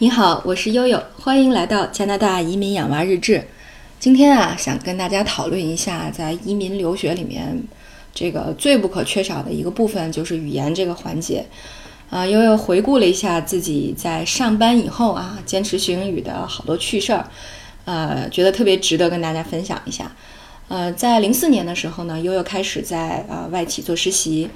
你好，我是悠悠，欢迎来到加拿大移民养娃日志。今天啊，想跟大家讨论一下，在移民留学里面，这个最不可缺少的一个部分就是语言这个环节。啊，悠悠回顾了一下自己在上班以后啊，坚持学英语的好多趣事儿，呃，觉得特别值得跟大家分享一下。呃，在零四年的时候呢，悠悠开始在呃外企做实习。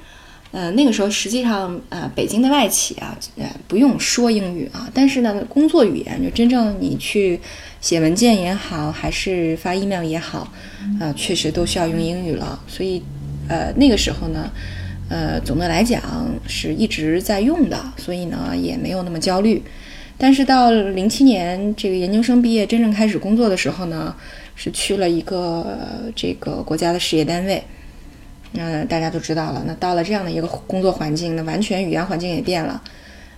呃，那个时候实际上，呃，北京的外企啊，呃，不用说英语啊，但是呢，工作语言就真正你去写文件也好，还是发 email 也好，啊，确实都需要用英语了。所以，呃，那个时候呢，呃，总的来讲是一直在用的，所以呢，也没有那么焦虑。但是到零七年这个研究生毕业，真正开始工作的时候呢，是去了一个这个国家的事业单位。那大家都知道了，那到了这样的一个工作环境，那完全语言环境也变了，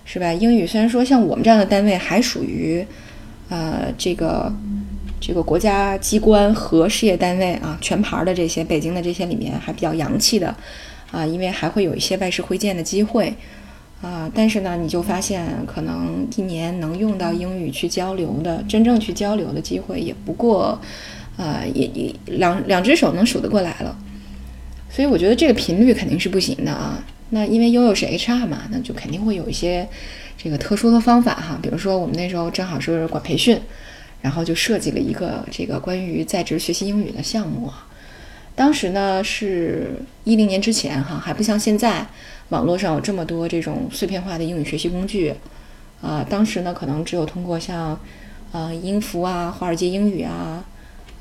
是吧？英语虽然说像我们这样的单位还属于，呃，这个这个国家机关和事业单位啊，全牌的这些北京的这些里面还比较洋气的，啊，因为还会有一些外事会见的机会，啊，但是呢，你就发现可能一年能用到英语去交流的，真正去交流的机会也不过，呃，也也两两只手能数得过来了。所以我觉得这个频率肯定是不行的啊。那因为悠悠是 HR 嘛，那就肯定会有一些这个特殊的方法哈。比如说我们那时候正好是管培训，然后就设计了一个这个关于在职学习英语的项目。当时呢是一零年之前哈，还不像现在网络上有这么多这种碎片化的英语学习工具啊。当时呢可能只有通过像呃音符啊、华尔街英语啊，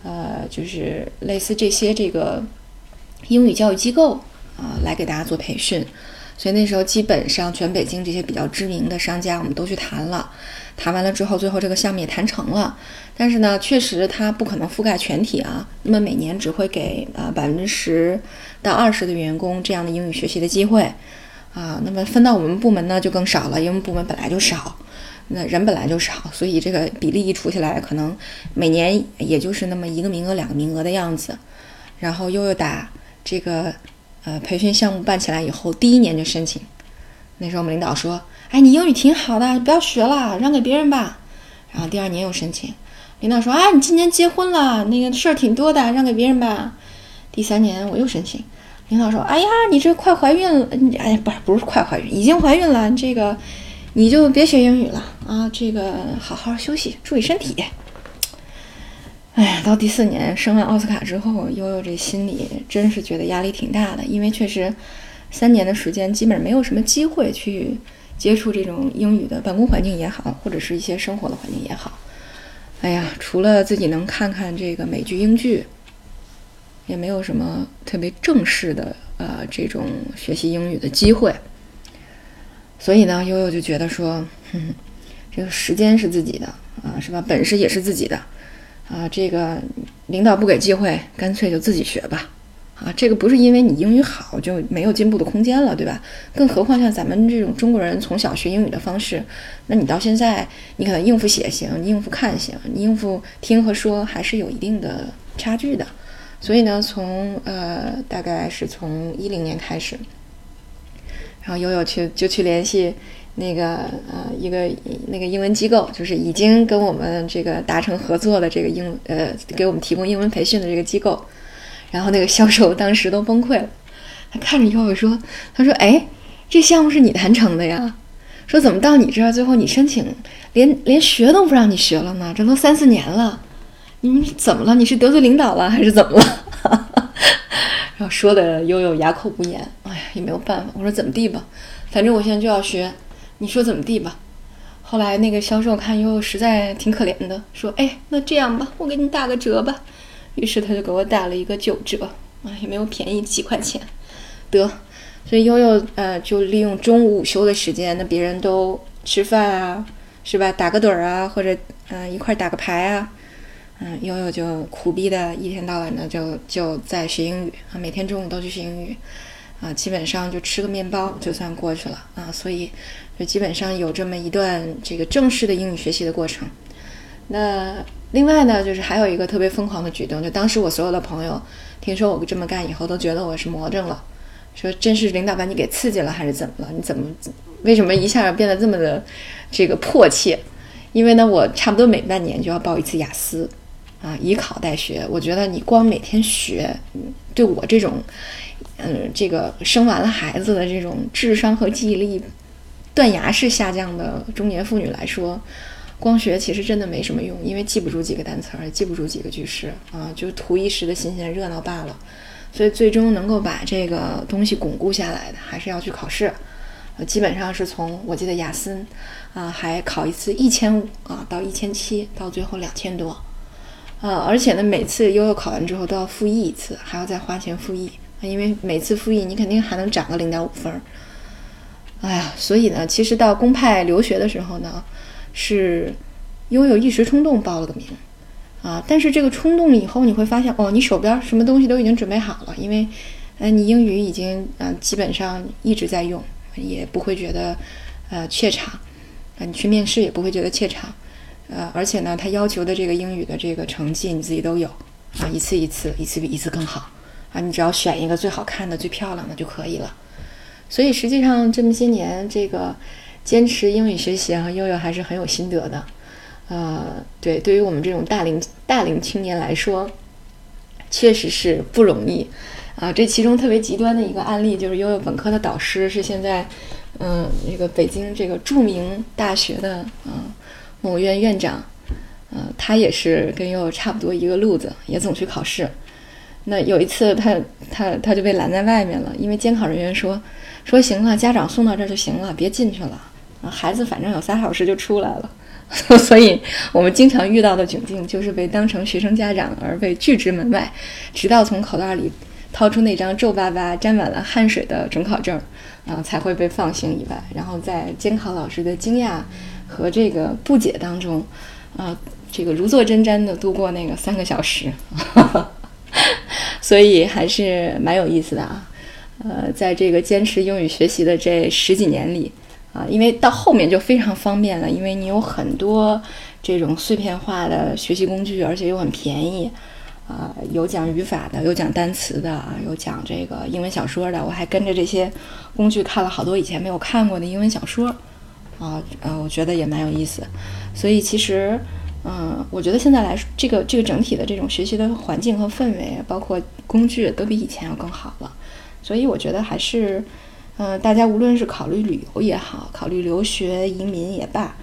呃就是类似这些这个。英语教育机构啊，来给大家做培训，所以那时候基本上全北京这些比较知名的商家，我们都去谈了。谈完了之后，最后这个项目也谈成了。但是呢，确实它不可能覆盖全体啊。那么每年只会给啊百分之十到二十的员工这样的英语学习的机会啊。那么分到我们部门呢，就更少了，因为部门本来就少，那人本来就少，所以这个比例一除下来，可能每年也就是那么一个名额、两个名额的样子。然后又又打。这个呃培训项目办起来以后，第一年就申请。那时候我们领导说：“哎，你英语挺好的，不要学了，让给别人吧。”然后第二年又申请，领导说：“啊，你今年结婚了，那个事儿挺多的，让给别人吧。”第三年我又申请，领导说：“哎呀，你这快怀孕了，你哎不是不是快怀孕，已经怀孕了，这个你就别学英语了啊，这个好好休息，注意身体。”哎呀，到第四年升完奥斯卡之后，悠悠这心里真是觉得压力挺大的，因为确实三年的时间基本没有什么机会去接触这种英语的办公环境也好，或者是一些生活的环境也好。哎呀，除了自己能看看这个美剧英剧，也没有什么特别正式的呃这种学习英语的机会。所以呢，悠悠就觉得说，哼，这个时间是自己的啊，是吧？本事也是自己的。啊，这个领导不给机会，干脆就自己学吧。啊，这个不是因为你英语好就没有进步的空间了，对吧？更何况像咱们这种中国人从小学英语的方式，那你到现在你可能应付写行，你应付看行，你应付听和说还是有一定的差距的。所以呢，从呃大概是从一零年开始，然后悠悠去就去联系。那个呃，一个那个英文机构，就是已经跟我们这个达成合作的这个英呃，给我们提供英文培训的这个机构，然后那个销售当时都崩溃了，他看着悠悠说：“他说，哎，这项目是你谈成的呀？说怎么到你这儿最后你申请连连学都不让你学了呢？这都三四年了，你们怎么了？你是得罪领导了还是怎么了？”然后说的悠悠哑口无言。哎呀，也没有办法。我说怎么地吧，反正我现在就要学。你说怎么地吧？后来那个销售看又实在挺可怜的，说：“哎，那这样吧，我给你打个折吧。”于是他就给我打了一个九折，啊，也没有便宜几块钱。得，所以悠悠呃就利用中午午休的时间，那别人都吃饭啊，是吧？打个盹儿啊，或者嗯一块打个牌啊，嗯，悠悠就苦逼的一天到晚的就就在学英语啊，每天中午都去学英语。啊，基本上就吃个面包就算过去了啊，所以就基本上有这么一段这个正式的英语学习的过程。那另外呢，就是还有一个特别疯狂的举动，就当时我所有的朋友听说我这么干以后，都觉得我是魔怔了，说真是领导把你给刺激了还是怎么了？你怎么为什么一下变得这么的这个迫切？因为呢，我差不多每半年就要报一次雅思，啊，以考代学。我觉得你光每天学，对我这种，嗯，这个生完了孩子的这种智商和记忆力断崖式下降的中年妇女来说，光学其实真的没什么用，因为记不住几个单词儿，记不住几个句式啊，就图一时的新鲜热闹罢了。所以最终能够把这个东西巩固下来的，还是要去考试。呃，基本上是从我记得雅思，啊，还考一次一千五啊，到一千七，到最后两千多，呃，而且呢，每次悠悠考完之后都要复议一次，还要再花钱复议，因为每次复议你肯定还能涨个零点五分儿。哎呀，所以呢，其实到公派留学的时候呢，是拥有一时冲动报了个名。啊！但是这个冲动以后，你会发现哦，你手边什么东西都已经准备好了，因为，呃，你英语已经呃基本上一直在用，也不会觉得呃怯场，啊，你去面试也不会觉得怯场，呃，而且呢，他要求的这个英语的这个成绩你自己都有，啊，一次一次，一次比一次更好，啊，你只要选一个最好看的、最漂亮的就可以了。所以实际上这么些年，这个坚持英语学习啊，悠悠还是很有心得的。呃，对，对于我们这种大龄大龄青年来说，确实是不容易啊。这其中特别极端的一个案例，就是悠悠本科的导师是现在，嗯，那个北京这个著名大学的啊某院院长，呃，他也是跟悠悠差不多一个路子，也总去考试。那有一次，他他他就被拦在外面了，因为监考人员说说行了，家长送到这儿就行了，别进去了啊，孩子反正有仨小时就出来了。所以，我们经常遇到的窘境就是被当成学生家长而被拒之门外，直到从口袋里掏出那张皱巴巴、沾满了汗水的准考证，啊，才会被放行以外。然后在监考老师的惊讶和这个不解当中，啊，这个如坐针毡的度过那个三个小时，所以还是蛮有意思的啊。呃，在这个坚持英语学习的这十几年里。啊，因为到后面就非常方便了，因为你有很多这种碎片化的学习工具，而且又很便宜。啊，有讲语法的，有讲单词的，啊有讲这个英文小说的。我还跟着这些工具看了好多以前没有看过的英文小说。啊，呃，我觉得也蛮有意思。所以其实，嗯，我觉得现在来说，这个这个整体的这种学习的环境和氛围，包括工具，都比以前要更好了。所以我觉得还是。嗯，大家无论是考虑旅游也好，考虑留学移民也罢，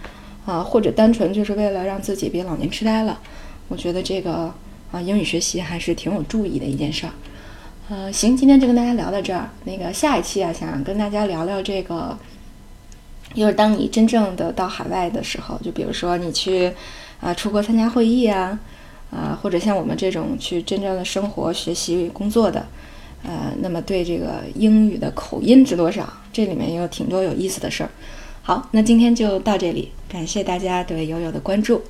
啊，或者单纯就是为了让自己别老年痴呆了，我觉得这个啊英语学习还是挺有助益的一件事儿。呃，行，今天就跟大家聊到这儿。那个下一期啊，想跟大家聊聊这个，就是当你真正的到海外的时候，就比如说你去啊出国参加会议啊，啊，或者像我们这种去真正的生活、学习、工作的。呃，那么对这个英语的口音值多少？这里面有挺多有意思的事儿。好，那今天就到这里，感谢大家对悠悠的关注。